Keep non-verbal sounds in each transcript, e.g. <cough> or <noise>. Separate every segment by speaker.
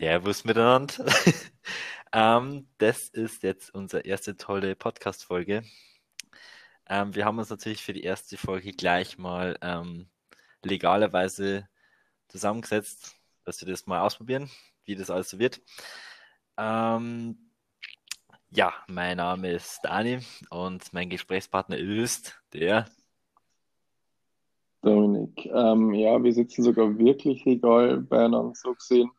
Speaker 1: Servus miteinander. <laughs> ähm, das ist jetzt unsere erste tolle Podcast-Folge. Ähm, wir haben uns natürlich für die erste Folge gleich mal ähm, legalerweise zusammengesetzt, dass wir das mal ausprobieren, wie das alles so wird. Ähm, ja, mein Name ist Dani und mein Gesprächspartner ist der
Speaker 2: Dominik. Ähm, ja, wir sitzen sogar wirklich legal beieinander so gesehen,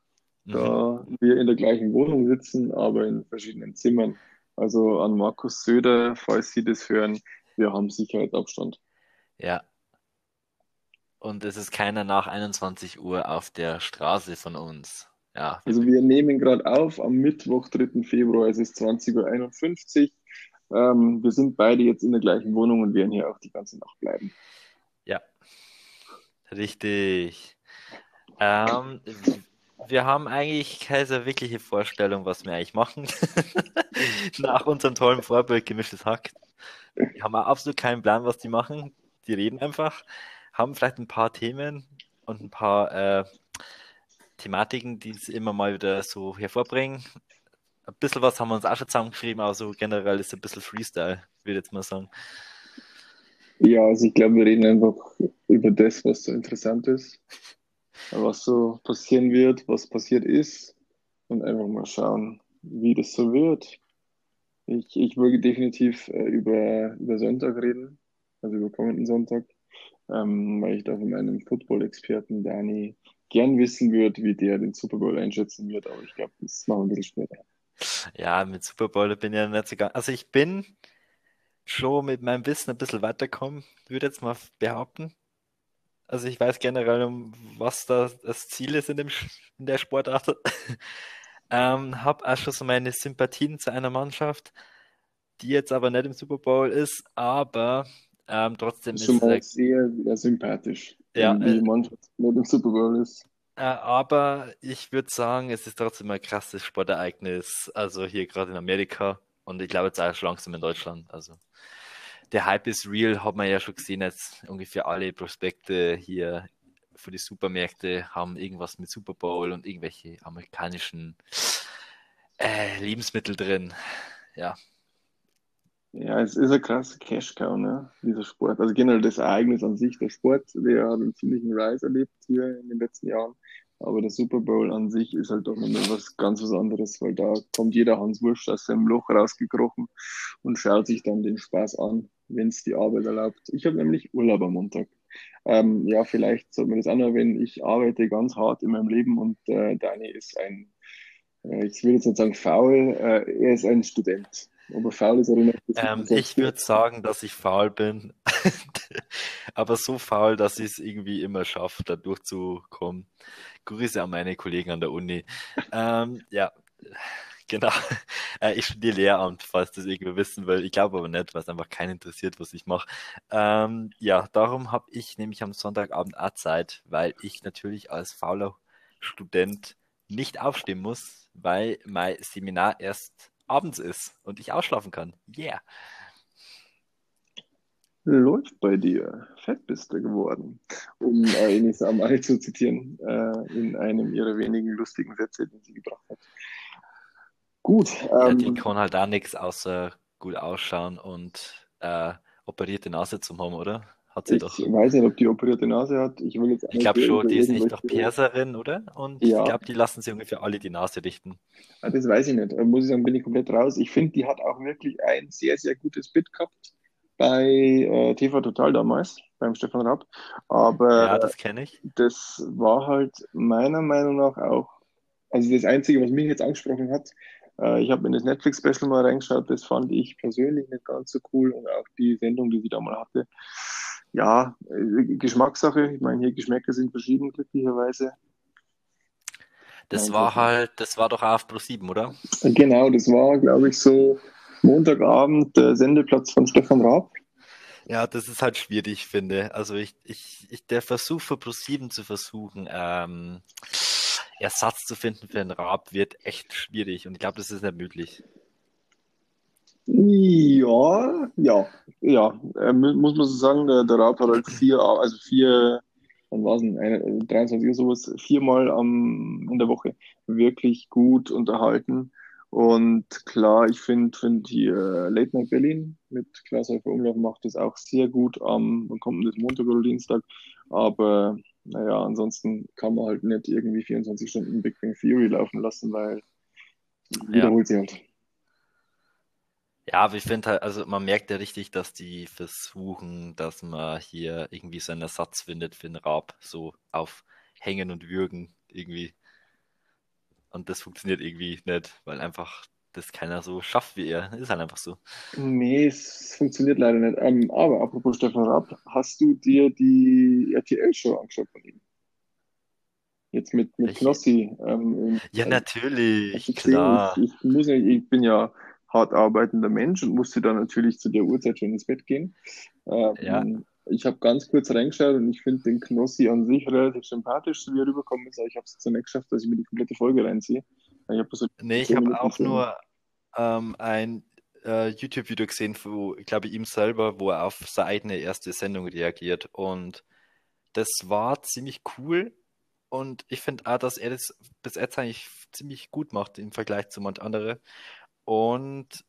Speaker 2: da
Speaker 1: mhm.
Speaker 2: wir in der gleichen Wohnung sitzen, aber in verschiedenen Zimmern. Also an Markus Söder, falls Sie das hören, wir haben Sicherheitsabstand.
Speaker 1: Ja, und es ist keiner nach 21 Uhr auf der Straße von uns. Ja,
Speaker 2: Also wir nehmen gerade auf am Mittwoch, 3. Februar, es ist 20.51 Uhr. Ähm, wir sind beide jetzt in der gleichen Wohnung und werden hier auch die ganze Nacht bleiben.
Speaker 1: ja, richtig. Ähm, wir haben eigentlich keine wirkliche Vorstellung, was wir eigentlich machen. <laughs> Nach unserem tollen Vorbild Gemischtes Hack. Wir haben absolut keinen Plan, was die machen. Die reden einfach, haben vielleicht ein paar Themen und ein paar äh, Thematiken, die sie immer mal wieder so hervorbringen. Ein bisschen was haben wir uns auch schon zusammengeschrieben, aber so generell ist es ein bisschen Freestyle, würde ich jetzt mal sagen.
Speaker 2: Ja, also ich glaube, wir reden einfach über das, was so interessant ist, was so passieren wird, was passiert ist und einfach mal schauen, wie das so wird. Ich, ich würde definitiv äh, über, über Sonntag reden, also über kommenden Sonntag, ähm, weil ich da von meinem Football-Experten Dani gern wissen würde, wie der den Super Bowl einschätzen wird, aber ich glaube, das machen wir ein bisschen später.
Speaker 1: Ja, mit Super Bowl bin ich ja nicht so ganz. Also ich bin schon mit meinem Wissen ein bisschen weitergekommen, würde jetzt mal behaupten. Also ich weiß generell, was da das Ziel ist in dem, in der Sportart. <laughs> Ähm, habe auch schon so meine Sympathien zu einer Mannschaft, die jetzt aber nicht im Super Bowl ist, aber ähm, trotzdem
Speaker 2: ist schon
Speaker 1: es,
Speaker 2: mal sehr, sehr sympathisch,
Speaker 1: ja,
Speaker 2: wenn die
Speaker 1: äh,
Speaker 2: Mannschaft nicht im Super Bowl ist.
Speaker 1: äh, aber ich würde sagen, es ist trotzdem ein krasses Sportereignis, also hier gerade in Amerika und ich glaube jetzt auch schon langsam in Deutschland. Also der Hype ist real, hat man ja schon gesehen, jetzt ungefähr alle Prospekte hier für die Supermärkte haben irgendwas mit Super Bowl und irgendwelche amerikanischen äh, Lebensmittel drin. Ja,
Speaker 2: Ja, es ist ein krasser Cash-Cow, ne, dieser Sport. Also generell das Ereignis an sich, der Sport, der hat einen ziemlichen Rise erlebt hier in den letzten Jahren. Aber der Super Bowl an sich ist halt doch nochmal was ganz was anderes, weil da kommt jeder Hans Wurst aus seinem Loch rausgekrochen und schaut sich dann den Spaß an, wenn es die Arbeit erlaubt. Ich habe nämlich Urlaub am Montag. Ähm, ja, vielleicht sollte man das auch noch erwähnen. Ich arbeite ganz hart in meinem Leben und äh, Dani ist ein, äh, ich will jetzt nicht sagen faul, äh, er ist ein Student. Ob faul ist oder nicht,
Speaker 1: ähm, ich würde sagen, dass ich faul bin, <laughs> aber so faul, dass ich es irgendwie immer schaffe, da durchzukommen. Grüße an meine Kollegen an der Uni. Ähm, ja, genau. <laughs> Äh, ich studiere Lehramt, falls das irgendwer wissen will. Ich glaube aber nicht, weil es einfach keinen interessiert, was ich mache. Ähm, ja, darum habe ich nämlich am Sonntagabend auch Zeit, weil ich natürlich als fauler Student nicht aufstehen muss, weil mein Seminar erst abends ist und ich ausschlafen kann. Yeah.
Speaker 2: Läuft bei dir. Fett bist du geworden. Um äh, Ines Amali <laughs> zu zitieren, äh, in einem ihrer wenigen lustigen Sätze, den sie gebracht hat. Gut,
Speaker 1: Ja, die
Speaker 2: ähm,
Speaker 1: kann halt auch nichts außer gut ausschauen und äh, operierte Nase zum haben, oder? Hat sie
Speaker 2: ich
Speaker 1: doch.
Speaker 2: weiß nicht, ob die operierte Nase hat. Ich
Speaker 1: Ich glaube schon, die ist nicht doch. Perserin, oder? Und ich
Speaker 2: Ja,
Speaker 1: glaube, die lassen sich ungefähr alle die Nase richten.
Speaker 2: ah, das weiß ich nicht. Muss ich sagen, bin ich komplett raus. Ich finde, die hat auch wirklich ein sehr, sehr gutes Bit gehabt bei äh, TV Total damals, beim Stefan.
Speaker 1: Ja,
Speaker 2: Aber
Speaker 1: das kenne ich.
Speaker 2: das war halt meiner Meinung nach auch, also das Einzige, was mich jetzt angesprochen hat, äh, ich habe in das Netflix-Special mal reingeschaut, das fand ich persönlich nicht ganz so cool und auch die Sendung, die sie da mal hatte. Ja, äh, Geschmackssache, ich meine, hier Geschmäcker sind verschieden, glücklicherweise.
Speaker 1: Das war halt, das war doch auf Pro7, oder?
Speaker 2: Genau, das war, glaube ich, so Montagabend der Sendeplatz von Stefan Raab.
Speaker 1: Ja, das ist halt schwierig, finde. Also ich, ich, ich, der Versuch für Pro7 zu versuchen, ähm, Ersatz zu finden für den Raab, wird echt schwierig. Und ich glaube, das ist nicht möglich.
Speaker 2: Ja, ja, ja. Äh, mu- muss man so sagen, der, der Raab hat halt vier, also vier wann war es denn, eine, 23 Uhr sowas, viermal am, in der Woche wirklich gut unterhalten. Und klar, ich finde find hier Late Night Berlin mit Häufer Umlauf macht das auch sehr gut am, wann kommt das Montag oder Dienstag, aber naja, ansonsten kann man halt nicht irgendwie 24 Stunden Big Bang Theory laufen lassen, weil wiederholt ja. sie halt.
Speaker 1: Ja, aber ich finde halt, also man merkt ja richtig, dass die versuchen, dass man hier irgendwie so einen Ersatz findet für den Raab, so auf Hängen und Würgen irgendwie. Und das funktioniert irgendwie nicht, weil einfach das keiner so schafft wie er. Ist halt einfach so.
Speaker 2: Nee, es funktioniert leider nicht. Ähm, aber apropos Stefan Raab, hast du dir die RTL-Show angeschaut von ihm? Jetzt mit, mit Knossi. Ähm,
Speaker 1: ja, natürlich, klar.
Speaker 2: Ich, ich, muss ich bin ja hart arbeitender Mensch und musste dann natürlich zu der Uhrzeit schon ins Bett gehen. Ähm, ja. Ich habe ganz kurz reingeschaut und ich finde den Knossi an sich relativ sympathisch, so wie er rüberkommen ist, aber ich habe es nicht geschafft, dass ich mir die komplette Folge reinziehe.
Speaker 1: Ich hab so nee, ich habe auch nur ähm, ein äh, YouTube-Video gesehen, wo, ich glaube, ihm selber, wo er auf seine eigene erste Sendung reagiert und das war ziemlich cool und ich finde auch, dass er das bis jetzt eigentlich ziemlich gut macht im Vergleich zu manch andere. Und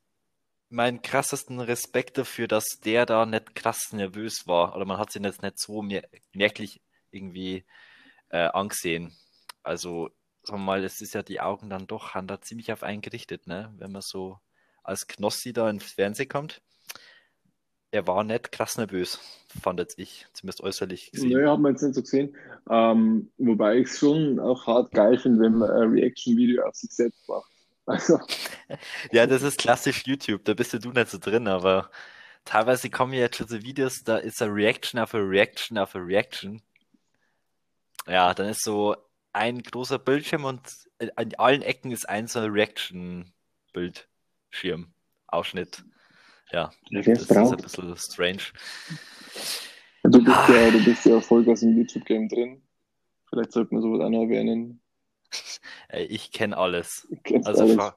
Speaker 1: meinen krassesten Respekt dafür, dass der da nicht krass nervös war. Oder man hat ihn jetzt nicht so mer merklich irgendwie äh, angesehen. Also, sagen wir mal, es ist ja die Augen dann doch, haben da ziemlich auf einen gerichtet, ne? Wenn man so als Knossi da ins Fernsehen kommt. Er war nicht krass nervös, fand jetzt ich, zumindest äußerlich
Speaker 2: gesehen. Nö, hat man jetzt nicht so gesehen. Ähm, wobei ich es schon auch hart geil finde, wenn man ein Reaction-Video auf sich selbst macht. <laughs> Also.
Speaker 1: Ja, das ist klassisch YouTube, da bist du nicht so drin, aber teilweise kommen jetzt schon so Videos, da ist eine Reaction auf eine Reaction auf eine Reaction. Ja, dann ist so ein großer Bildschirm und an allen Ecken ist ein so ein Reaction-Bildschirm, Ausschnitt. Ja, das ist ein bisschen strange.
Speaker 2: Du bist, ah. ja, du bist ja Vollgas im YouTube-Game drin. Vielleicht sollte man sowas auch noch erwähnen. <laughs>
Speaker 1: Ich kenne alles. Also, alles.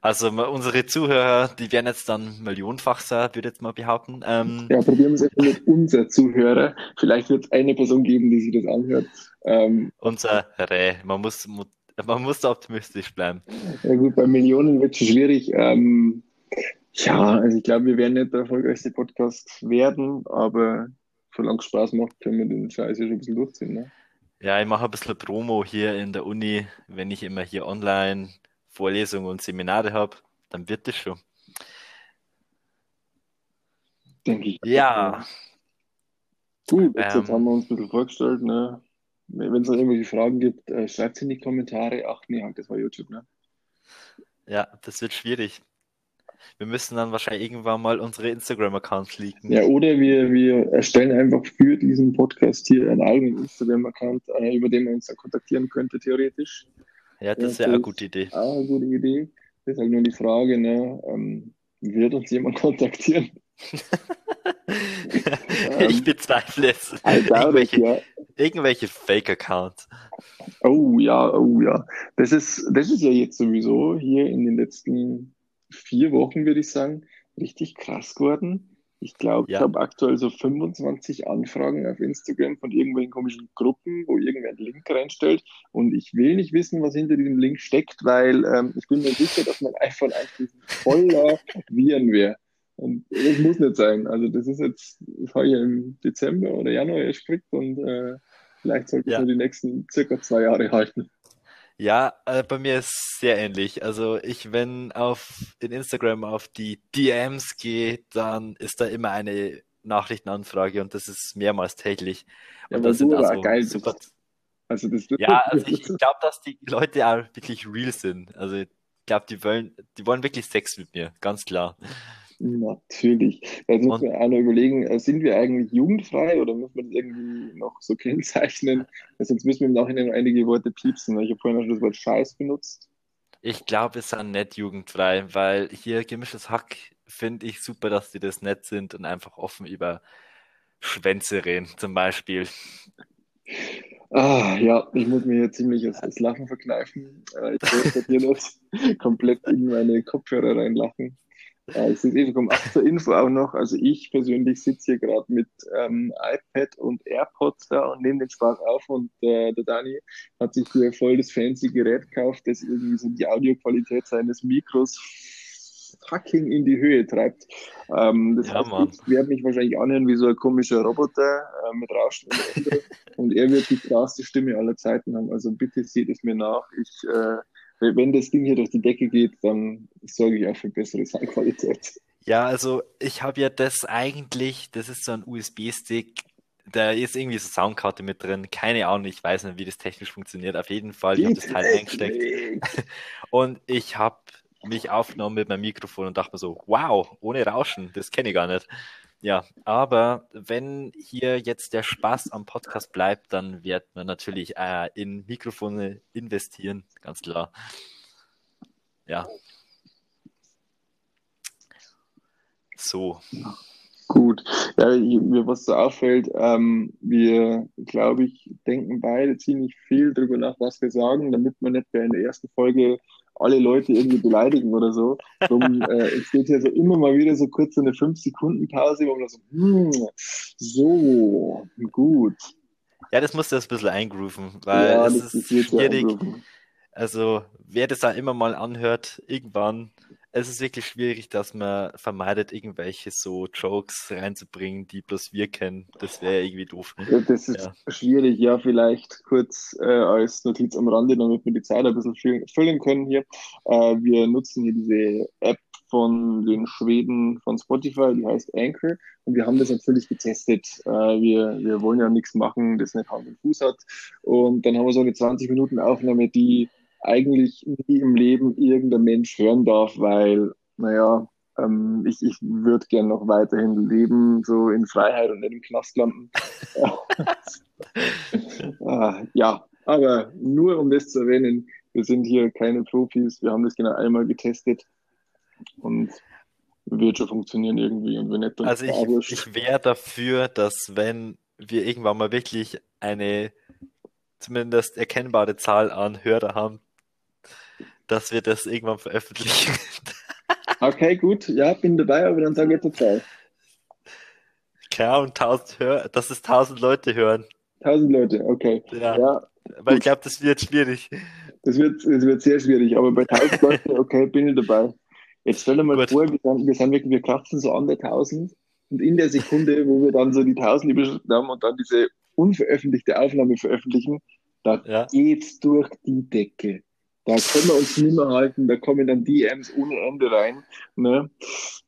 Speaker 1: Also unsere Zuhörer, die werden jetzt dann millionenfach sein, würde ich jetzt mal behaupten. Ähm,
Speaker 2: ja, probieren wir es einfach mit unser Zuhörer. Vielleicht wird es eine Person geben, die sich das anhört.
Speaker 1: Ähm, unsere, man muss, man muss optimistisch bleiben.
Speaker 2: Ja gut, bei Millionen wird es schwierig. Ähm, ja, also ich glaube, wir werden nicht der erfolgreichste Podcast werden, aber solange es Spaß macht, können wir den Scheiß ja schon ein bisschen durchziehen. Ne?
Speaker 1: Ja, ich mache ein bisschen Promo hier in der Uni. Wenn ich immer hier online Vorlesungen und Seminare habe, dann wird das schon.
Speaker 2: Denke ich.
Speaker 1: Ja.
Speaker 2: Gut, jetzt, ähm, haben wir uns ein bisschen vorgestellt. Ne? Wenn es noch irgendwelche Fragen gibt, äh, schreibt es in die Kommentare. Ach nee, das war YouTube, ne?
Speaker 1: Ja, das wird schwierig. Wir müssen dann wahrscheinlich irgendwann mal unsere Instagram-Accounts leaken.
Speaker 2: Ja, oder wir, wir erstellen einfach für diesen Podcast hier einen eigenen Instagram-Account, äh, über den man uns dann kontaktieren könnte, theoretisch.
Speaker 1: Ja, das wäre eine gute Idee.
Speaker 2: Auch eine gute Idee. Das ist halt nur die Frage, ne, ähm, wird uns jemand <laughs> kontaktieren? <laughs>
Speaker 1: ich bezweifle es. Irgendwelche, ja. irgendwelche Fake-Accounts.
Speaker 2: Oh ja, oh ja. Das ist, das ist ja jetzt sowieso hier in den letzten vier Wochen, würde ich sagen, richtig krass geworden. Ich glaube, ja. ich habe aktuell so 25 Anfragen auf Instagram von irgendwelchen komischen Gruppen, wo irgendwer einen Link reinstellt. Und ich will nicht wissen, was hinter diesem Link steckt, weil ähm, ich bin mir sicher, dass mein iPhone eigentlich voller Viren wäre. Und das muss nicht sein. Also das ist jetzt, das habe ich im Dezember oder Januar erst gekriegt und äh, vielleicht sollte ja. ich nur die nächsten circa zwei Jahre halten.
Speaker 1: Ja, äh, bei mir ist sehr ähnlich. Also ich, wenn auf in Instagram auf die DMs gehe, dann ist da immer eine Nachrichtenanfrage und das ist mehrmals täglich.
Speaker 2: Ja,
Speaker 1: und
Speaker 2: das sind also geil super.
Speaker 1: Also das ja, also ich glaube, dass die Leute auch wirklich real sind. Also ich glaube, die wollen, die wollen wirklich Sex mit mir, ganz klar.
Speaker 2: Natürlich. Jetzt muss man auch noch überlegen, äh, sind wir eigentlich jugendfrei oder muss man das irgendwie noch so <laughs> kennzeichnen? Sonst müssen wir im Nachhinein einige Worte piepsen. Ich habe vorhin schon das Wort Scheiß benutzt.
Speaker 1: Ich glaube, es sind nicht jugendfrei, weil hier gemischtes Hack finde ich super, dass die das nett sind und einfach offen über Schwänze reden, zum Beispiel.
Speaker 2: Ah, ja, ich muss mir hier ziemlich das, das Lachen verkneifen. Äh, ich werde hier <laughs> noch komplett in meine Kopfhörer reinlachen. Äh, es ist eben um 8 zur Info auch noch. Also ich persönlich sitze hier gerade mit ähm, iPad und AirPods da und nehme den Spaß auf und äh, der Dani hat sich hier voll das fancy Gerät gekauft, das irgendwie so die Audioqualität seines Mikros fucking in die Höhe treibt. Ähm, das ja, heißt, ich werde mich wahrscheinlich anhören wie so ein komischer Roboter äh, mit Rauschen und <laughs> er wird die klarste Stimme aller Zeiten haben. Also bitte seht es mir nach. Ich, äh, wenn das Ding hier durch die Decke geht, dann sorge ich auch für bessere Soundqualität.
Speaker 1: Ja, also ich habe ja das eigentlich, das ist so ein USB-Stick, da ist irgendwie so Soundkarte mit drin. Keine Ahnung, ich weiß nicht, wie das technisch funktioniert. Auf jeden Fall, ich habe das Teil eingesteckt. <laughs> Und ich habe mich aufgenommen mit meinem Mikrofon und dachte mir so, wow, ohne Rauschen, das kenne ich gar nicht. Ja, aber wenn hier jetzt der Spaß am Podcast bleibt, dann wird man natürlich äh, in Mikrofone investieren, ganz klar. Ja. So.
Speaker 2: Gut. Ja, mir was so auffällt, ähm, wir, glaube ich, denken beide ziemlich viel darüber nach, was wir sagen, damit wir nicht in der ersten Folge alle Leute irgendwie beleidigen oder so. Darum <laughs> äh, entsteht hier so immer mal wieder so kurz eine 5-Sekunden-Pause, wo man so, hm, so, gut.
Speaker 1: Ja, das musst du jetzt ein bisschen eingrooven, weil ja, es ist schwierig. Also, wer das da immer mal anhört, irgendwann es ist wirklich schwierig, dass man vermeidet, irgendwelche so Jokes reinzubringen, die bloß wir kennen. Das wäre irgendwie doof.
Speaker 2: Ja, das ist ja. schwierig, ja, vielleicht kurz äh, als Notiz am Rande, damit wir die Zeit ein bisschen füllen können hier. Äh, wir nutzen hier diese App von den Schweden von Spotify, die heißt Anchor. Und wir haben das natürlich getestet. Äh, wir, wir wollen ja nichts machen, das nicht Hand und Fuß hat. Und dann haben wir so eine 20 Minuten Aufnahme, die eigentlich nie im Leben irgendein Mensch hören darf, weil, naja, ähm, ich, ich würde gern noch weiterhin leben, so in Freiheit und nicht im Knast landen. <laughs> ah, ja, aber nur um das zu erwähnen, wir sind hier keine Profis, wir haben das genau einmal getestet und wird schon funktionieren irgendwie und wenn nicht,
Speaker 1: dann Also ich, ich wäre dafür, dass wenn wir irgendwann mal wirklich eine zumindest erkennbare Zahl an Hörer haben, dass wir das irgendwann veröffentlichen. <laughs>
Speaker 2: okay, gut. Ja, bin dabei, aber dann sage ich jetzt Zahl.
Speaker 1: Klar, und 1000 Hör dass es 1000 Leute hören.
Speaker 2: 1000 Leute, okay.
Speaker 1: Ja. ja weil ich glaube, das wird schwierig.
Speaker 2: Das wird, das wird sehr schwierig, aber bei 1000 <laughs> Leuten, okay, bin ich dabei. Jetzt stell dir mal Gut. vor, wir sind, wir sind wirklich, wir kratzen so an der 1000 und in der Sekunde, wo wir dann so die 1000 überschritten haben und dann diese unveröffentlichte Aufnahme veröffentlichen, da ja. geht's durch die Decke. Da können wir uns nicht mehr halten, da kommen dann DMs ohne Ende rein. Ne?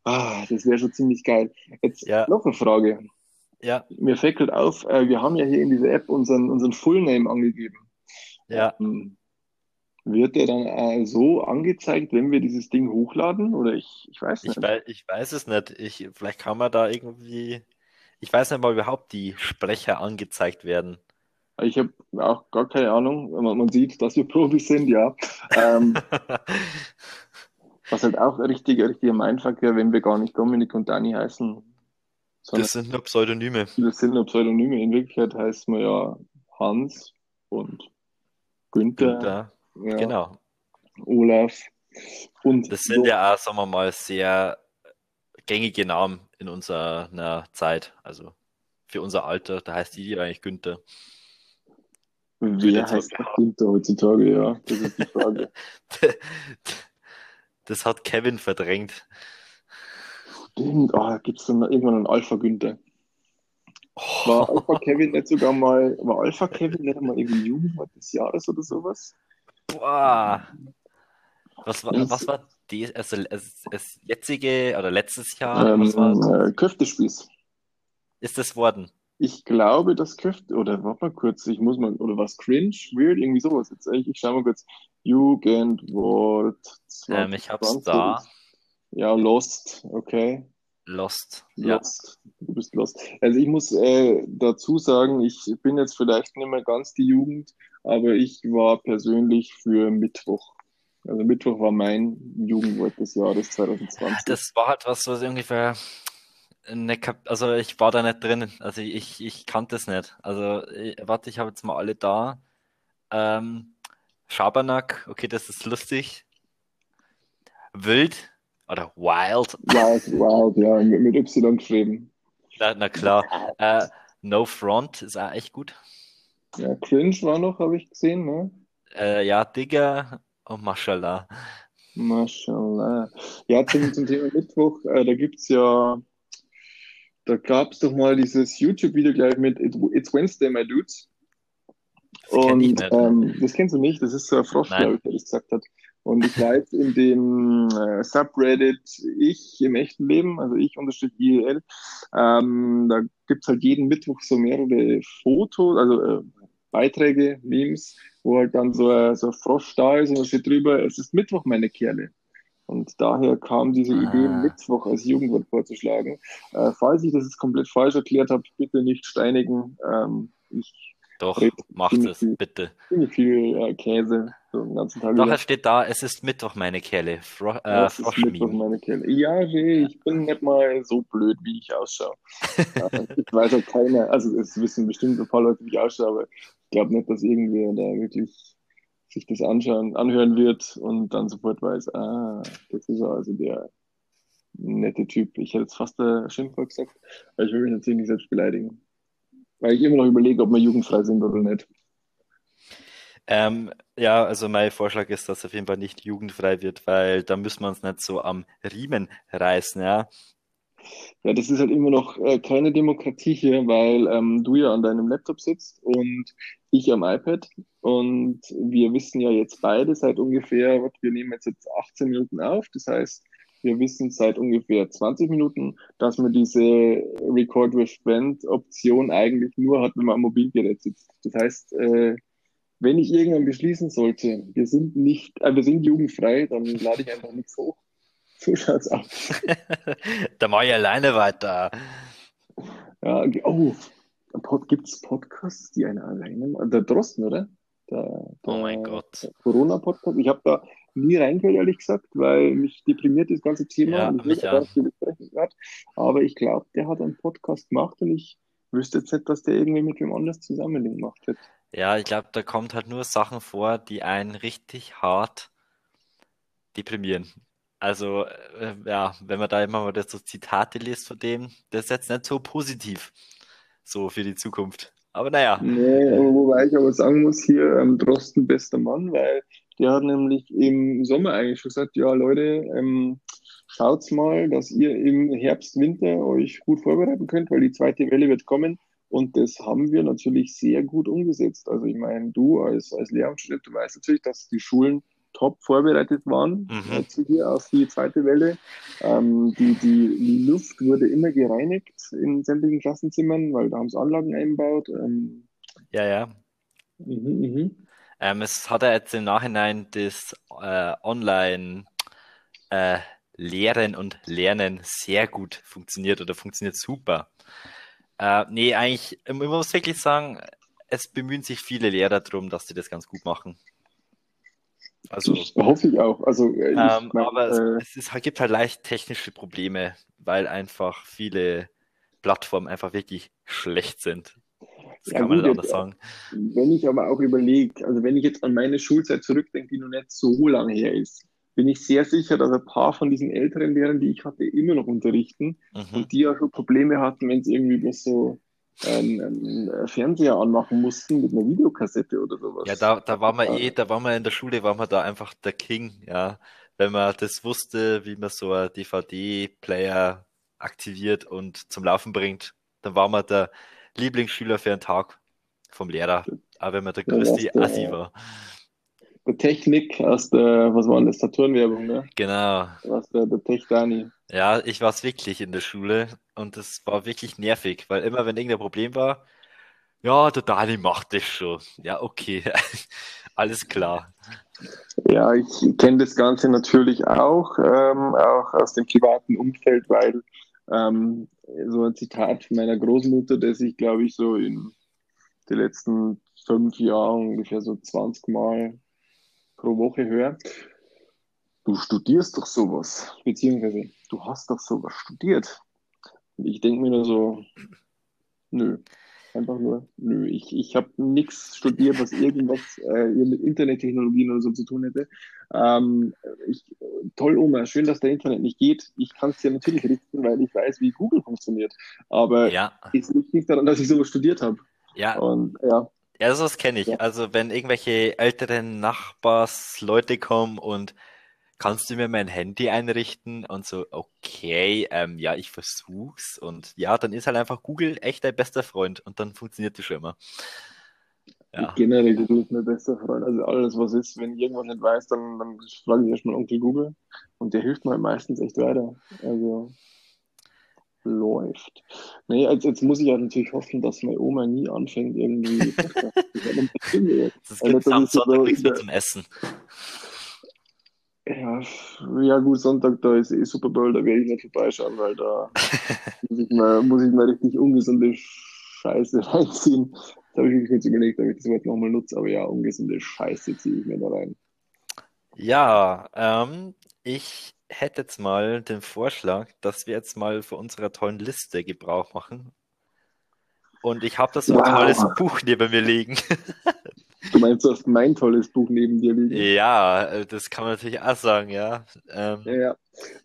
Speaker 2: Ah, das wäre schon ziemlich geil. Jetzt ja. noch eine Frage. Ja. Mir fällt halt auf, äh, wir haben ja hier in dieser App unseren, unseren Fullname angegeben.
Speaker 1: Ja. Ähm,
Speaker 2: wird der dann äh, so angezeigt, wenn wir dieses Ding hochladen? Oder ich, ich weiß nicht.
Speaker 1: Ich weiß, ich weiß es nicht. Ich, vielleicht kann man da irgendwie. Ich weiß nicht mal überhaupt die Sprecher angezeigt werden.
Speaker 2: Ich habe auch gar keine Ahnung. Man, man, sieht, dass wir Profis sind, ja. Ähm, <laughs> was halt auch ein richtiger, richtiger Mindfuck wäre, wenn wir gar nicht Dominik und Dani heißen.
Speaker 1: Das sind nur Pseudonyme.
Speaker 2: Das sind nur Pseudonyme. In Wirklichkeit heißt man ja Hans und Günther. Günther.
Speaker 1: Ja, genau.
Speaker 2: Olaf. Und
Speaker 1: das sind so. ja auch, sagen wir mal, sehr gängige Namen in unserer Zeit. Also für unser Alter, da heißt die eigentlich Günther.
Speaker 2: Wer heißt Günther heutzutage, ja? Das ist die Frage. <laughs>
Speaker 1: das hat Kevin verdrängt.
Speaker 2: Stimmt, oh, gibt es dann irgendwann einen Alpha Günther? War Alpha Kevin nicht sogar mal, war Alpha Kevin nicht mal irgendwie Jugendwort des Jahres oder sowas?
Speaker 1: Boah. Was war, was war die, also, das jetzige oder letztes Jahr?
Speaker 2: Ähm, was war äh, Köftespieß.
Speaker 1: Ist das worden?
Speaker 2: Ich glaube, das könnte, oder warte mal kurz, ich muss mal, oder was cringe, weird, irgendwie sowas jetzt. Ich, ich schau mal kurz. Jugendwort.
Speaker 1: Ähm, ich hab's da.
Speaker 2: Ja, Lost, okay.
Speaker 1: Lost,
Speaker 2: Lost. Ja. Du bist lost. Also ich muss äh, dazu sagen, ich bin jetzt vielleicht nicht mehr ganz die Jugend, aber ich war persönlich für Mittwoch. Also Mittwoch war mein Jugendwort des Jahres 2020.
Speaker 1: Das war halt was, was ungefähr Ne, also ich war da nicht drin. Also ich, ich kannte es nicht. Also ich, warte, ich habe jetzt mal alle da. Ähm, Schabernack, okay, das ist lustig. Wild, Oder Wild.
Speaker 2: Wild, Wild, ja, mit, mit Y geschrieben.
Speaker 1: Na, na klar. Äh, no Front ist auch echt gut.
Speaker 2: Ja, Cringe war noch, habe ich gesehen, ne?
Speaker 1: Äh, ja, Digger und Mashallah.
Speaker 2: Mashallah. Ja, zum, zum Thema Mittwoch, äh, da gibt's ja, da gab's doch mal dieses YouTube-Video gleich mit It, It's Wednesday, my dudes.
Speaker 1: Das
Speaker 2: Und ähm, das kennst du nicht, das ist so ein Frosch, glaube ich, der das gesagt hat. Und ich jetzt in dem äh, Subreddit Ich im echten Leben, also ich unterstrich IEL, ähm, da gibt's halt jeden Mittwoch so mehrere Fotos, also äh, Beiträge, Memes, wo halt dann so ein, so ein Frosch da ist und da steht drüber, es ist Mittwoch, meine Kerle. Und daher kam diese Idee,
Speaker 1: Ah.
Speaker 2: Mittwoch als Jugendwort vorzuschlagen. Äh, falls ich das jetzt komplett falsch erklärt habe, bitte nicht steinigen. Ähm, ich
Speaker 1: Doch, macht es,
Speaker 2: viel.
Speaker 1: bitte.
Speaker 2: ziemlich viel äh, Käse so den ganzen Tag
Speaker 1: Doch, es steht da, es ist Mittwoch, meine Kerle. Fro äh,
Speaker 2: Das ist Mittwoch, meine Kerle. Ja, ich bin nicht mal so blöd, wie ich ausschaue. Ich weiß auch keiner, also es wissen bestimmt ein paar Leute, wie ich ausschaue, aber ich glaube nicht, dass irgendwer da wirklich sich das anschauen, anhören wird und dann sofort weiß, ah, das ist also der nette Typ. Ich hätte jetzt fast ein Schimpfwort gesagt, aber ich will mich natürlich nicht selbst beleidigen. Weil ich immer noch überlege, ob wir jugendfrei sind oder nicht.
Speaker 1: Ähm, ja, also mein Vorschlag ist, dass auf jeden Fall nicht jugendfrei wird, weil da müssen wir uns nicht so am Riemen reißen, ja.
Speaker 2: Ja, das ist halt immer noch äh, keine Demokratie hier, weil ähm, du ja an deinem Laptop sitzt und ich am iPad. Und wir wissen ja jetzt beide seit ungefähr, wir nehmen jetzt, jetzt 18 Minuten auf. Das heißt, wir wissen seit ungefähr 20 Minuten, dass man diese Record with Friend Option eigentlich nur hat, wenn man am Mobilgerät sitzt. Das heißt, äh, wenn ich irgendwann beschließen sollte, wir sind nicht, äh, wir sind jugendfrei, dann lade ich einfach nichts hoch. So schaut's aus.
Speaker 1: Da mache ich alleine weiter.
Speaker 2: Ja, oh, Pod, gibt's Podcasts, die einer alleine machen? Der Drosten, oder? Der,
Speaker 1: Oh mein
Speaker 2: der
Speaker 1: Gott.
Speaker 2: Corona-Podcast. Ich habe da nie reingehört, ehrlich gesagt, weil mich deprimiert das ganze Thema
Speaker 1: Ja,
Speaker 2: und ich besprechen grad. Aber ich glaube, der hat einen Podcast gemacht und ich wüsste jetzt nicht, dass der irgendwie mit wem anders zusammen den gemacht hat.
Speaker 1: Ja, ich glaube, da kommt halt nur Sachen vor, die einen richtig hart deprimieren. Also, äh, ja, wenn man da immer mal so Zitate liest von dem, das ist jetzt nicht so positiv, so für die Zukunft. Aber naja,
Speaker 2: Nee, wobei ich aber sagen muss, hier ähm, Drosten bester Mann, weil der hat nämlich im Sommer eigentlich schon gesagt, ja Leute, ähm, schaut's mal, dass ihr im Herbst, Winter euch gut vorbereiten könnt, weil die zweite Welle wird kommen. Und das haben wir natürlich sehr gut umgesetzt. Also ich meine, du als, als Lehramtsstudent, du weißt natürlich, dass die Schulen top vorbereitet waren
Speaker 1: Mhm.
Speaker 2: hier auf die zweite Welle. Ähm, die, die Luft wurde immer gereinigt in sämtlichen Klassenzimmern, weil da haben sie Anlagen eingebaut. Ähm,
Speaker 1: ja, ja.
Speaker 2: mhm, mhm.
Speaker 1: Ähm, es hat ja jetzt im Nachhinein das äh, Online äh, Lehren und Lernen sehr gut funktioniert oder funktioniert super. Äh, nee, eigentlich, ich muss wirklich sagen, es bemühen sich viele Lehrer darum, dass sie das ganz gut machen. Also,
Speaker 2: Das <laughs> hoffe ich auch. Also äh, ich
Speaker 1: ähm,
Speaker 2: mein,
Speaker 1: aber
Speaker 2: äh,
Speaker 1: es, es ist, halt- gibt halt leicht technische Probleme, weil einfach viele Plattformen einfach wirklich schlecht sind. Das
Speaker 2: Ja,
Speaker 1: kann man
Speaker 2: gut,
Speaker 1: nicht anders sagen.
Speaker 2: wenn ich aber auch überlege, also wenn ich jetzt an meine Schulzeit zurückdenke, die noch nicht so lange her ist, bin ich sehr sicher, dass ein paar von diesen älteren Lehrern, die ich hatte, immer noch unterrichten
Speaker 1: Mhm.
Speaker 2: und die ja schon Probleme hatten, wenn sie irgendwie so einen Fernseher anmachen mussten mit einer Videokassette oder sowas.
Speaker 1: Ja, da, da waren wir eh, da waren wir in der Schule, waren wir da einfach der King, ja. Wenn man das wusste, wie man so einen DVD-Player aktiviert und zum Laufen bringt, dann war man der Lieblingsschüler für einen Tag vom Lehrer. Aber wenn man der größte Assi war.
Speaker 2: Der Technik aus der, was war denn das, Saturn-Werbung, ne?
Speaker 1: Genau.
Speaker 2: Was der, der Tech-Dani.
Speaker 1: Ja, ich war es wirklich in der Schule und es war wirklich nervig, weil immer wenn irgendein Problem war, ja, der Dani macht das schon. Ja, okay. <laughs> Alles klar.
Speaker 2: Ja, ich kenne das Ganze natürlich auch, ähm, auch aus dem privaten Umfeld, weil ähm, so ein Zitat von meiner Großmutter, das ich glaube ich so in den letzten fünf Jahren ungefähr so 20 Mal pro Woche höre. Du studierst doch sowas, beziehungsweise du hast doch sowas studiert. Und ich denke mir nur so, nö. Einfach nur, nö, ich, ich habe nichts studiert, was irgendwas äh, mit Internettechnologien oder so zu tun hätte. Ähm, ich, toll, Oma, schön, dass der Internet nicht geht. Ich kann es ja natürlich richten, weil ich weiß, wie Google funktioniert. Aber
Speaker 1: Ja,
Speaker 2: es liegt nicht daran, dass ich sowas studiert habe.
Speaker 1: ja,
Speaker 2: Und ja,
Speaker 1: ja, sowas kenne ich.
Speaker 2: ja,
Speaker 1: Also wenn irgendwelche älteren Nachbarsleute kommen und kannst du mir mein Handy einrichten und so, okay, ähm, ja, ich versuch's und ja, dann ist halt einfach Google echt dein bester Freund und dann funktioniert das schon immer. Ja,
Speaker 2: generell Google ist mein bester Freund. Also alles, was ist, wenn ich irgendwas nicht weiß, dann, dann frage ich erstmal Onkel Google und der hilft mir meistens echt weiter. Also läuft. Nee, jetzt, jetzt muss ich ja natürlich hoffen, dass meine Oma nie anfängt, irgendwie <laughs> das
Speaker 1: das
Speaker 2: Also
Speaker 1: am
Speaker 2: ist so,
Speaker 1: Sonntag nichts mehr zum Essen.
Speaker 2: Ja, ja gut, Sonntag, da ist eh Super Bowl, da werde ich nicht vorbeischauen, weil da <laughs> muss ich mal, muss ich mal richtig ungesunde Scheiße <laughs> reinziehen. Da habe ich mir kurz überlegt, ob ich das Wort nochmal nutze, aber ja, ungesunde Scheiße ziehe ich mir da rein.
Speaker 1: Ja, ähm, ich hätte jetzt mal den Vorschlag, dass wir jetzt mal von unserer tollen Liste Gebrauch machen. Und ich habe da so ein tolles
Speaker 2: Wow,
Speaker 1: Buch neben mir liegen.
Speaker 2: du meinst, du hast mein tolles Buch neben dir liegen?
Speaker 1: Ja, äh, das kann man natürlich auch sagen, ja.
Speaker 2: Ja,
Speaker 1: Ähm,
Speaker 2: ja.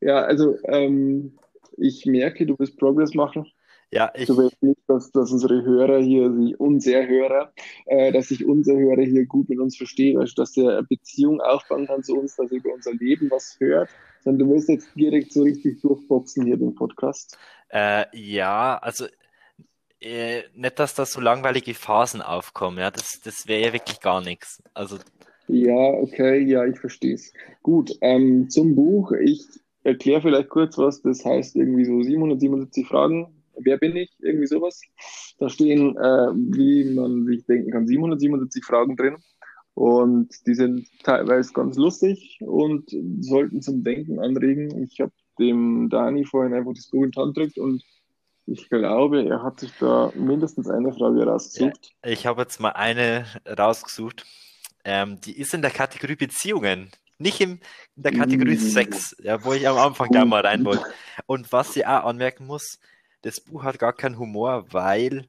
Speaker 2: Ja, also ähm, ich merke, du willst Progress machen.
Speaker 1: ja,
Speaker 2: Du
Speaker 1: ich,
Speaker 2: willst nicht, dass, dass unsere Hörer hier, die unser Hörer, äh, dass sich unser Hörer hier gut mit uns versteht, also dass er eine Beziehung aufbauen kann zu uns, dass er über unser Leben was hört, sondern du willst jetzt direkt so richtig durchboxen hier den Podcast.
Speaker 1: äh, ja, also äh, nicht, dass da so langweilige Phasen aufkommen, ja, das, das wäre ja wirklich gar nichts. Also,
Speaker 2: Ja, okay, ja, ich verstehe es. Gut, ähm, zum Buch. Ich erkläre vielleicht kurz was. Das heißt irgendwie so 777 Fragen. Wer bin ich? Irgendwie sowas. Da stehen, äh, wie man sich denken kann, 777 Fragen drin. Und die sind teilweise ganz lustig und sollten zum Denken anregen. Ich habe dem Dani vorhin einfach das Buch in die Hand gedrückt und ich glaube, er hat sich da mindestens eine Frage
Speaker 1: ja,
Speaker 2: rausgesucht.
Speaker 1: ich habe jetzt mal eine rausgesucht. Ähm, die ist in der Kategorie Beziehungen, nicht im, in der Kategorie
Speaker 2: Mm,
Speaker 1: Sex, ja, wo ich am Anfang
Speaker 2: Gut.
Speaker 1: mal rein wollte. <laughs> Und was ich auch anmerken muss, das Buch hat gar keinen Humor, weil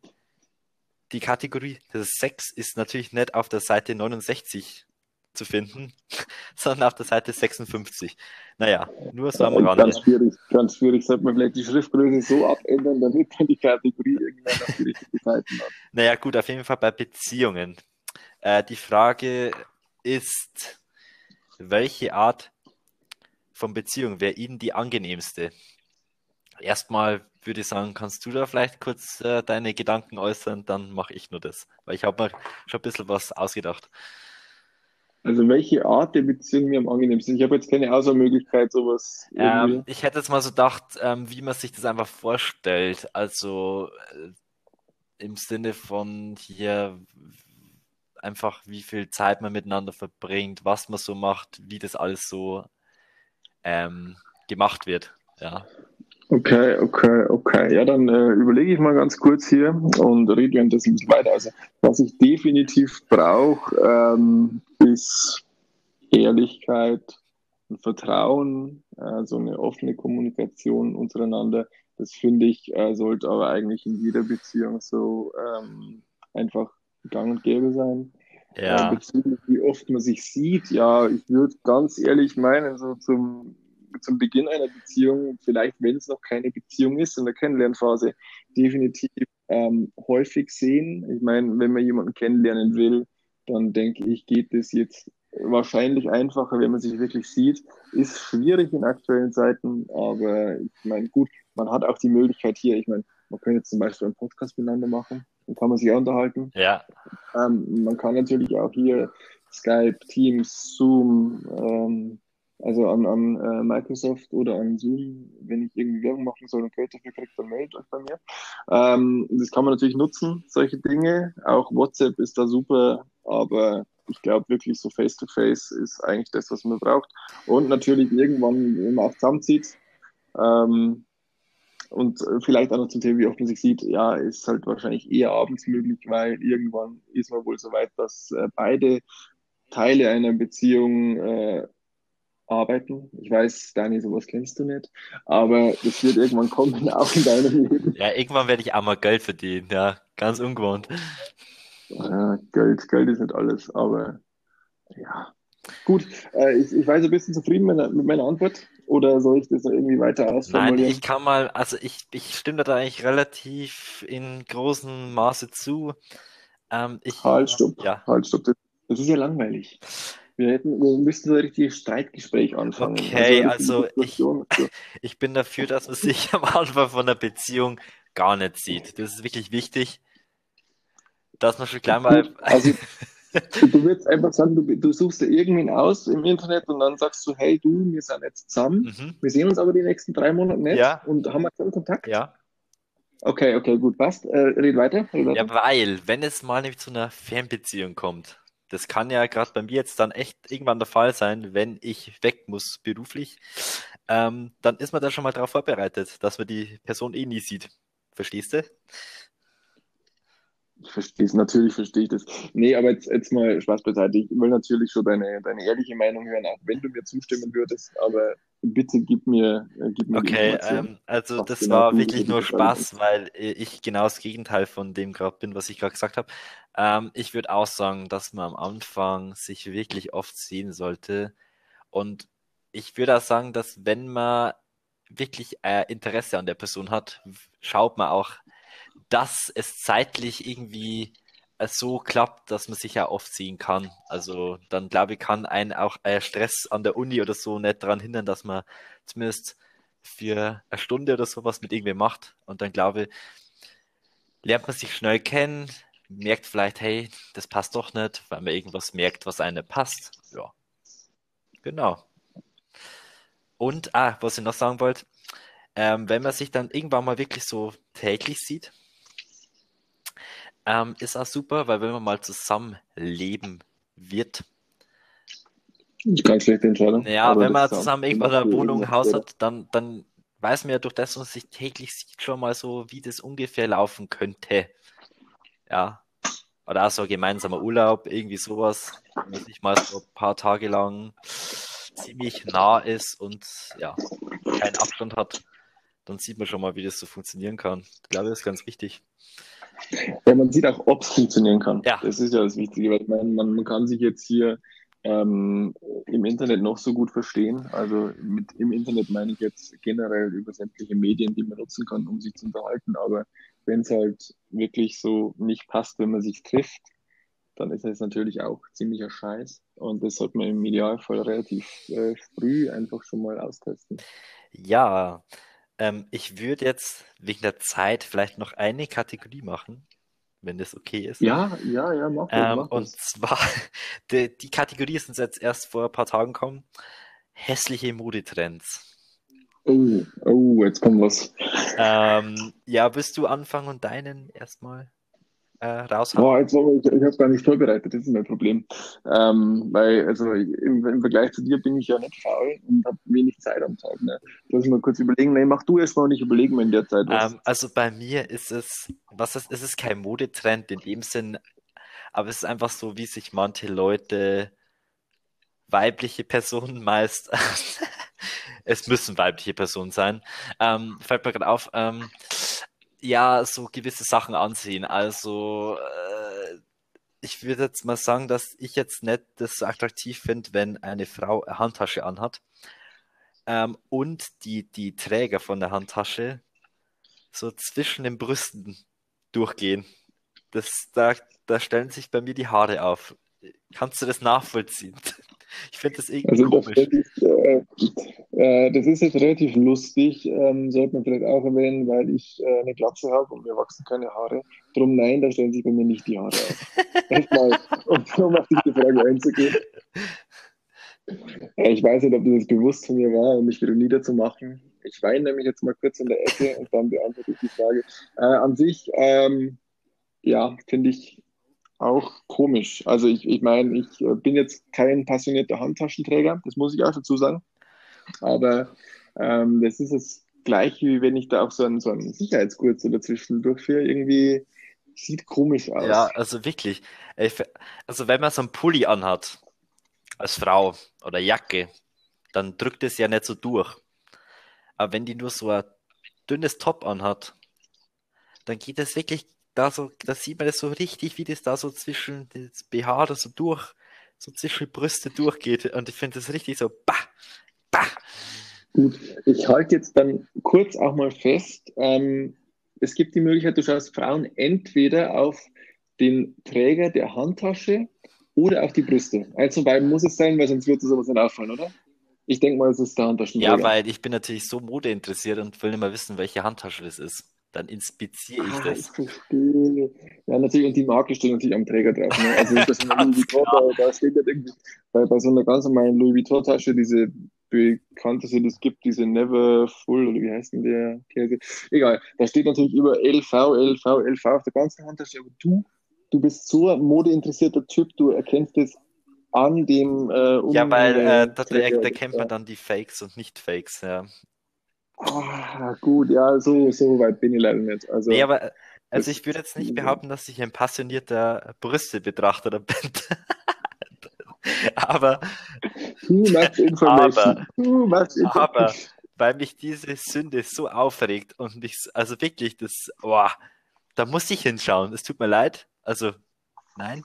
Speaker 1: die Kategorie des Sex ist natürlich nicht auf der Seite 69 zu finden, <laughs> sondern auf der Seite 56. Naja, nur so am Rande.
Speaker 2: Ganz schwierig, ganz schwierig. Sollte man vielleicht die Schriftgröße so abändern, damit man die Kategorie irgendwann auf die richtige Seite hat.
Speaker 1: Naja, gut, auf jeden Fall bei Beziehungen. Äh, die Frage ist, welche Art von Beziehung wäre Ihnen die angenehmste? Erstmal würde ich sagen, kannst du da vielleicht kurz äh, deine Gedanken äußern, dann mache ich nur das, weil ich habe mir schon ein bisschen was ausgedacht.
Speaker 2: Also welche Art der Beziehung mir am angenehmsten ist. Ich habe jetzt keine Auswahlmöglichkeit, sowas
Speaker 1: Ähm, ich hätte jetzt mal so gedacht, ähm, wie man sich das einfach vorstellt. Also äh, im Sinne von hier einfach, wie viel Zeit man miteinander verbringt, was man so macht, wie das alles so ähm, gemacht wird. Ja.
Speaker 2: Okay, okay, okay. Ja, dann äh, überlege ich mal ganz kurz hier und rede währenddessen ein bisschen weiter. Also, was ich definitiv brauche, ähm, ist Ehrlichkeit und Vertrauen, äh, so eine offene Kommunikation untereinander. Das finde ich, äh, sollte aber eigentlich in jeder Beziehung so ähm, einfach gang und gäbe sein. Äh,
Speaker 1: Ja.
Speaker 2: bezüglich wie oft man sich sieht, ja, ich würde ganz ehrlich meinen, so zum, zum Beginn einer Beziehung, vielleicht wenn es noch keine Beziehung ist, in der Kennenlernphase, definitiv ähm, häufig sehen. Ich meine, wenn man jemanden kennenlernen will, dann denke ich, geht es jetzt wahrscheinlich einfacher, wenn man sich wirklich sieht. Ist schwierig in aktuellen Zeiten, aber ich meine, gut, man hat auch die Möglichkeit hier, ich meine, man könnte jetzt zum Beispiel einen Podcast miteinander machen, dann kann man sich unterhalten.
Speaker 1: Ja.
Speaker 2: Ähm, man kann natürlich auch hier Skype, Teams, Zoom, ähm, also an, an äh, Microsoft oder an Zoom, wenn ich irgendwie Werbung machen soll und Geld dafür kriege, dann meldet euch bei mir. Ähm, das kann man natürlich nutzen, solche Dinge. Auch WhatsApp ist da super, aber ich glaube wirklich so Face-to-Face ist eigentlich das, was man braucht. Und natürlich irgendwann, wenn man auch zusammenzieht, ähm, und vielleicht auch noch zum Thema, wie oft man sich sieht, ja, ist halt wahrscheinlich eher abends möglich, weil irgendwann ist man wohl so weit, dass äh, beide Teile einer Beziehung äh, arbeiten. Ich weiß, Dani, sowas kennst du nicht, aber das wird irgendwann kommen, <laughs> auch in deinem Leben.
Speaker 1: Ja, irgendwann werde ich auch mal Geld verdienen, ja, ganz ungewohnt.
Speaker 2: Ja, Geld, Geld ist nicht alles, aber ja. Gut, äh, ich, ich weiß, du bist zufrieden mit, mit meiner Antwort oder soll ich das noch irgendwie weiter
Speaker 1: Nein,
Speaker 2: ausformulieren?
Speaker 1: ich kann mal, also ich, ich stimme da eigentlich relativ in großem Maße zu. Ähm, ich,
Speaker 2: Halt, stopp,
Speaker 1: ja,
Speaker 2: halt, stopp. Das, das ist ja langweilig. Wir hätten, wir müssten so ein richtiges Streitgespräch anfangen.
Speaker 1: okay,
Speaker 2: Also
Speaker 1: also ich, <laughs> ich bin dafür, dass man sich am Anfang von einer Beziehung gar nicht sieht. Das ist wirklich wichtig, dass man schon gleich mal,
Speaker 2: also du würdest einfach sagen, du, du suchst dir irgendwen aus im Internet und dann sagst du, hey du, wir sind jetzt zusammen,
Speaker 1: mhm,
Speaker 2: wir sehen uns aber die nächsten drei Monate nicht
Speaker 1: Ja.
Speaker 2: und haben wir keinen Kontakt?
Speaker 1: ja.
Speaker 2: Okay, okay, gut, passt. Äh, red weiter. Red weiter.
Speaker 1: Ja, weil, wenn es mal nämlich zu einer Fernbeziehung kommt, das kann ja gerade bei mir jetzt dann echt irgendwann der Fall sein, wenn ich weg muss beruflich, ähm, dann ist man da schon mal darauf vorbereitet, dass man die Person eh nie sieht. Verstehst du?
Speaker 2: Ich verstehe es, natürlich verstehe ich das. Nee, aber jetzt, jetzt mal Spaß beiseite. Ich will natürlich schon deine, deine ehrliche Meinung hören, auch wenn du mir zustimmen würdest, aber bitte gib mir, äh, gib mir
Speaker 1: Okay, ähm, also das
Speaker 2: genau
Speaker 1: war wirklich nur Spaß, weil ich genau das Gegenteil von dem gerade bin, was ich gerade gesagt habe. Ähm, ich würde auch sagen, dass man am Anfang sich wirklich oft sehen sollte. Und ich würde auch sagen, dass wenn man wirklich äh, Interesse an der Person hat, schaut man auch, dass es zeitlich irgendwie so klappt, dass man sich ja oft sehen kann. Also dann glaube ich, kann einen auch äh, Stress an der Uni oder so nicht daran hindern, dass man zumindest für eine Stunde oder sowas mit irgendwem macht. Und dann glaube ich, lernt man sich schnell kennen, merkt vielleicht, hey, das passt doch nicht, weil man irgendwas merkt, was einem passt. Ja, genau. Und, ah, was ich noch sagen wollte, ähm, wenn man sich dann irgendwann mal wirklich so täglich sieht, ähm, ist auch super, weil wenn man mal zusammenleben wird,
Speaker 2: keine schlechte Entscheidung.
Speaker 1: ja, wenn man zusammen irgendwann eine Wohnung, Haus hat, dann, dann weiß man ja durch das, was man sich täglich sieht, schon mal so, wie das ungefähr laufen könnte. Ja. Oder auch so ein gemeinsamer Urlaub, irgendwie sowas, wenn man sich mal so ein paar Tage lang ziemlich nah ist und ja, keinen Abstand hat, dann sieht man schon mal, wie das so funktionieren kann. Ich glaube, das ist ganz wichtig.
Speaker 2: Ja, man sieht auch, ob es funktionieren kann.
Speaker 1: Ja.
Speaker 2: Das ist ja das Wichtige, weil man, man kann sich jetzt hier ähm, im Internet noch so gut verstehen. Also mit im Internet meine ich jetzt generell über sämtliche Medien, die man nutzen kann, um sich zu unterhalten. Aber wenn es halt wirklich so nicht passt, wenn man sich trifft, dann ist es natürlich auch ziemlicher Scheiß. Und das sollte man im Idealfall relativ äh, früh einfach schon mal austesten.
Speaker 1: Ja, ähm, ich würde jetzt wegen der Zeit vielleicht noch eine Kategorie machen, wenn das okay ist.
Speaker 2: Ja, ja, ja, mach
Speaker 1: Ähm,
Speaker 2: mach
Speaker 1: und zwar, <laughs> die, die Kategorie ist uns jetzt erst vor ein paar Tagen gekommen. Hässliche Modetrends.
Speaker 2: Oh, oh, jetzt kommt was.
Speaker 1: Ähm, ja, willst du anfangen und deinen erstmal äh, raushauen?
Speaker 2: Boah, jetzt, ich, ich habe gar nicht vorbereitet, das ist mein Problem. Ähm, weil, also im, im Vergleich zu dir bin ich ja nicht faul und habe wenig Zeit am Tag. Ne? Lass mal kurz überlegen. Nee, mach du erst mal und ich überlege mir in der Zeit was.
Speaker 1: Ähm, also bei mir ist es, was ist, es ist kein Modetrend in dem Sinn, aber es ist einfach so, wie sich manche Leute, weibliche Personen meist, <laughs> es müssen weibliche Personen sein, ähm, fällt mir gerade auf, ähm, ja, so gewisse Sachen ansehen. Also, äh, ich würde jetzt mal sagen, dass ich jetzt nicht das so attraktiv finde, wenn eine Frau eine Handtasche anhat. Ähm, und die, die Träger von der Handtasche so zwischen den Brüsten durchgehen. Das, da, da stellen sich bei mir die Haare auf. Kannst du das nachvollziehen? <laughs> Ich finde das irgendwie
Speaker 2: Also
Speaker 1: komisch.
Speaker 2: das, ist, äh, äh, das ist jetzt relativ lustig, ähm, sollte man vielleicht auch erwähnen, weil ich äh, eine Glatze habe und mir wachsen keine Haare. Drum nein, da stellen sich bei mir nicht die Haare auf. <laughs> Erstmal, um, um auf diese Frage einzugehen. Ich weiß nicht, ob das jetzt bewusst von mir war, um mich wieder niederzumachen. Ich weine nämlich jetzt mal kurz in der Ecke und dann beantworte ich die Frage. Äh, an sich, ähm, ja, finde ich auch komisch. Also ich, ich meine, ich äh, bin jetzt kein passionierter Handtaschenträger, das muss ich auch dazu sagen. Aber ähm, das ist das Gleiche, wie wenn ich da auch so einen, so einen Sicherheitsgurt so dazwischen durchführe. Irgendwie sieht komisch aus.
Speaker 1: Ja, also wirklich. Also wenn man so einen Pulli anhat, als Frau oder Jacke, dann drückt es ja nicht so durch. Aber wenn die nur so ein dünnes Top anhat, dann geht das wirklich da so, da sieht man das so richtig, wie das da so zwischen das BH da so durch, so zwischen die Brüste durchgeht. Und ich finde das richtig so, bah, bah.
Speaker 2: Gut, ich halte jetzt dann kurz auch mal fest, ähm, es gibt die Möglichkeit, du schaust Frauen entweder auf den Träger der Handtasche oder auf die Brüste. Eins von beiden muss es sein, weil sonst wird dir sowas nicht auffallen, oder? Ich denke mal, es ist der Handtaschenträger.
Speaker 1: Ja, weil ich bin natürlich so Mode interessiert und will nicht mal wissen, welche Handtasche das ist. Dann inspiziere ich ah, das. Ich
Speaker 2: verstehe. Ja, natürlich, und die Marke steht natürlich am Träger drauf. Ne? Also <laughs> das ist Louis Vuitton, da, da steht ja irgendwie bei, bei so einer ganz normalen Louis Vuitton-Tasche diese bekannteste, das gibt, diese Never Full, oder wie heißt denn der Käse? Egal, da steht natürlich über LV, LV, LV auf der ganzen Handtasche, aber du, du bist so ein modeinteressierter Typ, du erkennst es an dem
Speaker 1: äh, um Ja, weil äh, da, da, da kennt man dann die Fakes und nicht Fakes, ja.
Speaker 2: Ah, gut, ja, so, so weit bin ich leider nicht. Also,
Speaker 1: nee, aber also ich würde jetzt nicht behaupten, dass ich ein passionierter Brüstebetrachter bin. <laughs> aber, aber, aber, weil mich diese Sünde so aufregt und mich, also wirklich, das, boah, da muss ich hinschauen. Es tut mir leid. Also, nein.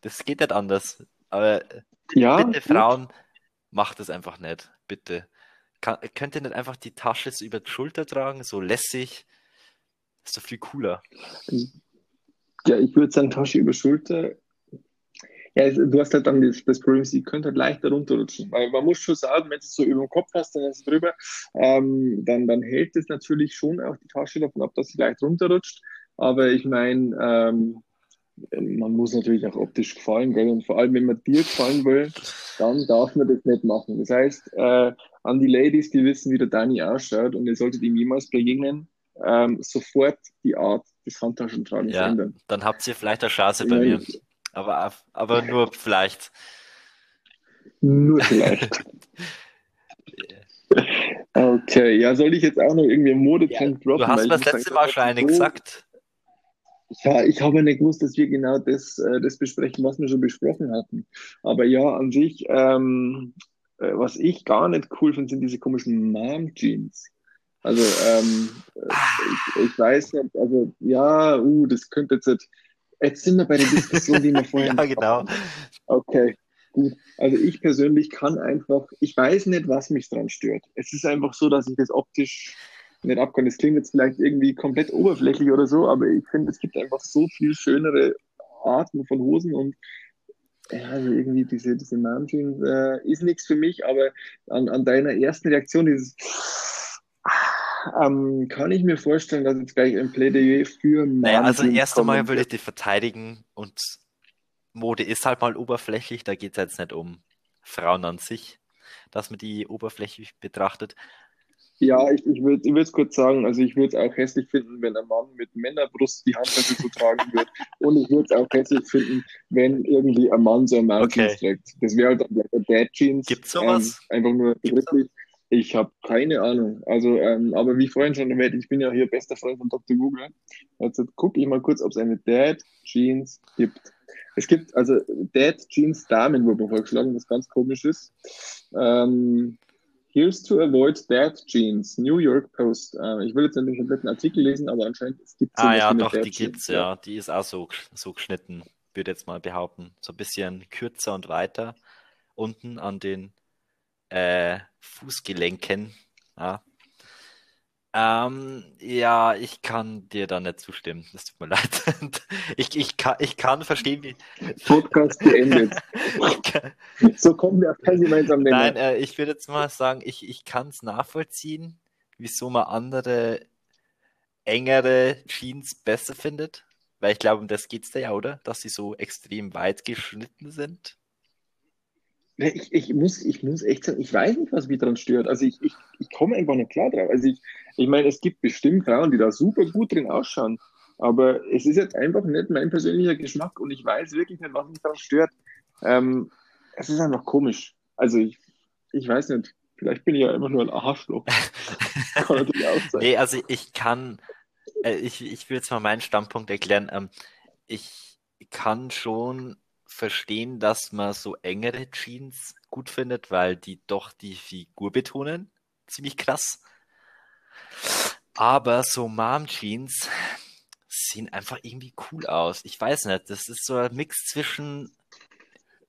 Speaker 1: Das geht nicht anders. Aber ja, bitte, Frauen, macht es einfach nicht. Bitte. Kann, könnt ihr nicht einfach die Tasche so über die Schulter tragen, so lässig? Das ist doch viel cooler.
Speaker 2: Ja, ich würde sagen, Tasche über Schulter ja, du hast halt dann das, das Problem, sie könnte halt leichter runterrutschen. Weil man muss schon sagen, wenn du es so über den Kopf hast, dann ist es drüber, ähm, dann, dann hält es natürlich schon auch die Tasche davon ab, dass sie leicht runterrutscht. Aber ich meine, ähm, man muss natürlich auch optisch gefallen, gell? und vor allem, wenn man dir gefallen will, dann darf man das nicht machen. Das heißt, äh, an die Ladies, die wissen, wie der Dani ausschaut und ihr solltet ihm jemals begegnen, ähm, sofort die Art des Handtaschentragens
Speaker 1: ja, ändern. Dann habt ihr vielleicht eine Chance bei mir. Aber, aber nur vielleicht.
Speaker 2: Nur vielleicht. <laughs> okay, ja, soll ich jetzt auch noch irgendwie Modetrend
Speaker 1: ja, droppen? Du hast mir das letzte Mal schon eine gesagt.
Speaker 2: Ja, ich habe nicht gewusst, dass wir genau das, äh, das besprechen, was wir schon besprochen hatten. Aber ja, an sich, ähm, äh, was ich gar nicht cool finde, sind diese komischen Mom-Jeans. Also, ähm, ich, ich, weiß nicht, also, ja, uh, das könnte jetzt nicht, Jetzt sind wir bei der Diskussion, die wir <laughs> vorhin
Speaker 1: Ja, genau.
Speaker 2: Okay, gut. Also ich persönlich kann einfach, ich weiß nicht, was mich dran stört. Es ist einfach so, dass ich das optisch nicht abkann. Das klingt jetzt vielleicht irgendwie komplett oberflächlich oder so, aber ich finde, es gibt einfach so viel schönere Arten von Hosen und ja, also irgendwie diese, diese Mom-Jeans äh, ist nichts für mich, aber an, an deiner ersten Reaktion, dieses ähm, kann ich mir vorstellen, dass jetzt gleich ein Plädoyer für
Speaker 1: Naja, also erst einmal würde ich die verteidigen und Mode ist halt mal oberflächlich, da geht es jetzt nicht um Frauen an sich, dass man die oberflächlich betrachtet.
Speaker 2: Ja, ich, ich würde ich kurz sagen, also ich würde es auch hässlich finden, wenn ein Mann mit Männerbrust die Handtasche so tragen würde. Und ich würde es auch hässlich finden, wenn irgendwie ein Mann so ein Mountain okay. trägt. Das wäre halt dann Dad Jeans.
Speaker 1: Gibt sowas?
Speaker 2: Ähm, einfach nur wirklich. Ich habe keine Ahnung. Also, ähm, aber wie vorhin schon erwähnt, ich bin ja hier bester Freund von Dr. Google. Also gucke ich mal kurz, ob es eine Dad Jeans gibt. Es gibt also Dad Jeans Damen wurde vorgeschlagen, was ganz komisch ist. Ähm, Here's to avoid Dad Jeans, New York Post. Äh, ich will jetzt nicht den kompletten Artikel lesen, aber anscheinend es
Speaker 1: gibt Ah ja, doch, die gibt's ja. Die ist auch so, so geschnitten, würde jetzt mal behaupten. So ein bisschen kürzer und weiter unten an den äh, Fußgelenken. Ja. Ähm, ja, ich kann dir da nicht zustimmen. Das tut mir <laughs> leid. ich, ich, kann, ich kann verstehen, wie.
Speaker 2: Podcast beendet. <laughs> so kommen wir gemeinsamen
Speaker 1: Nenner. Nein, äh, ich würde jetzt mal sagen, ich, ich kann es nachvollziehen, wieso man andere engere Jeans besser findet. Weil ich glaube, um das geht es da ja, oder? Dass sie so extrem weit geschnitten sind.
Speaker 2: Ich, ich, muss, ich muss echt sagen, ich weiß nicht, was mich daran stört. Also ich, ich, ich komme einfach nicht klar drauf. Also ich, ich meine, es gibt bestimmt Frauen, die da super gut drin ausschauen. Aber es ist jetzt einfach nicht mein persönlicher Geschmack und ich weiß wirklich nicht, was mich daran stört. Ähm, es ist einfach komisch. Also ich, ich weiß nicht. Vielleicht bin ich ja immer nur ein Arschloch. <laughs>
Speaker 1: kann natürlich auch sein. Nee, also ich kann, äh, ich, ich will jetzt mal meinen Standpunkt erklären. Ähm, ich kann schon verstehen, dass man so engere Jeans gut findet, weil die doch die Figur betonen. Ziemlich krass. Aber so Mom Jeans sehen einfach irgendwie cool aus. Ich weiß nicht, das ist so ein Mix zwischen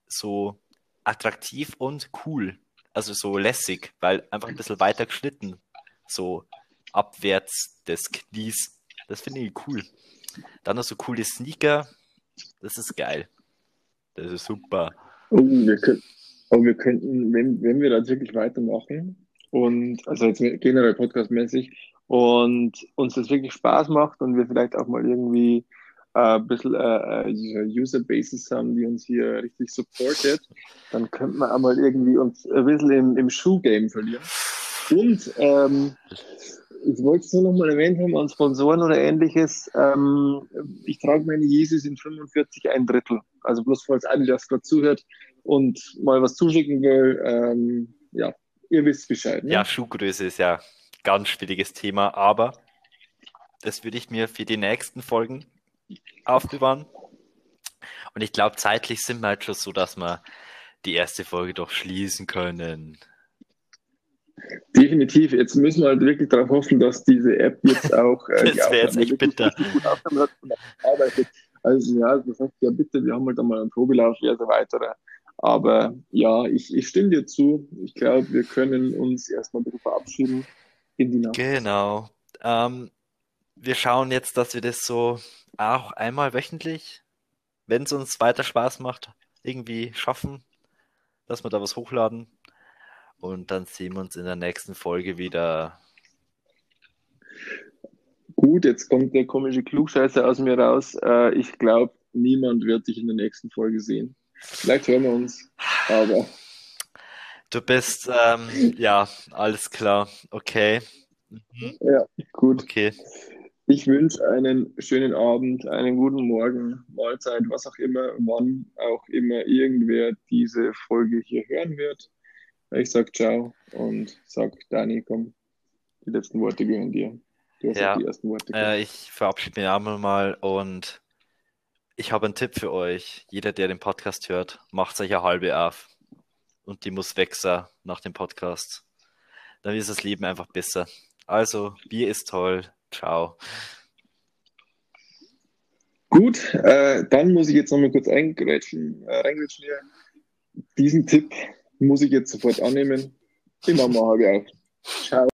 Speaker 1: so attraktiv und cool. Also so lässig, weil einfach ein bisschen weiter geschnitten. So abwärts des Knies. Das finde ich cool. Dann noch so coole Sneaker. Das ist geil. Das ist super.
Speaker 2: Oh, wir können, aber wir könnten, wenn, wenn wir das wirklich weitermachen und also jetzt generell podcastmäßig und uns das wirklich Spaß macht und wir vielleicht auch mal irgendwie äh, ein bisschen äh, äh User Bases haben, die uns hier richtig supportet, dann könnte man einmal irgendwie uns ein bisschen im, im Schuh-Game verlieren. Und ähm, ich wollte es nur noch mal erwähnt haben an Sponsoren oder ähnliches. Ähm, ich trage meine Jesus in 45 ein Drittel. Also bloß falls Adidas gerade zuhört und mal was zuschicken will, ähm, ja, ihr wisst Bescheid. Ne?
Speaker 1: Ja, Schuhgröße ist ja ganz schwieriges Thema, aber das würde ich mir für die nächsten Folgen aufbewahren. Und ich glaube, zeitlich sind wir halt schon so, dass wir die erste Folge doch schließen können.
Speaker 2: Definitiv. Jetzt müssen wir halt wirklich darauf hoffen, dass diese App jetzt auch.
Speaker 1: Äh, <laughs> das wäre jetzt echt bitter.
Speaker 2: arbeitet. Also ja, das heißt ja bitte, wir haben halt einmal einen Probelauf, wie so weitere. Aber ja, ich, ich stimme dir zu. Ich glaube, wir können uns erstmal ein bisschen verabschieden in die Nacht.
Speaker 1: Genau. Ähm, wir schauen jetzt, dass wir das so auch einmal wöchentlich, wenn es uns weiter Spaß macht, irgendwie schaffen, dass wir da was hochladen. Und dann sehen wir uns in der nächsten Folge wieder.
Speaker 2: Gut, jetzt kommt der komische Klugscheißer aus mir raus. Äh, ich glaube, niemand wird dich in der nächsten Folge sehen. Vielleicht hören wir uns, aber.
Speaker 1: Du bist, ähm, ja, alles klar. Okay.
Speaker 2: Mhm. Ja, gut.
Speaker 1: Okay.
Speaker 2: Ich wünsche einen schönen Abend, einen guten Morgen, Mahlzeit, was auch immer, wann auch immer irgendwer diese Folge hier hören wird. Ich sag ciao und sag Dani, komm, die letzten Worte gehören dir.
Speaker 1: Ja, Worte. Äh, ich verabschiede mich einmal mal und ich habe einen Tipp für euch. Jeder, der den Podcast hört, macht sich eine halbe auf. Und die muss wechseln nach dem Podcast. Dann ist das Leben einfach besser. Also, Bier ist toll. Ciao.
Speaker 2: Gut, äh, dann muss ich jetzt nochmal kurz eingrätschen, äh, reingrätschen hier. Diesen Tipp muss ich jetzt sofort annehmen. Immer mal halbe auf. Ciao.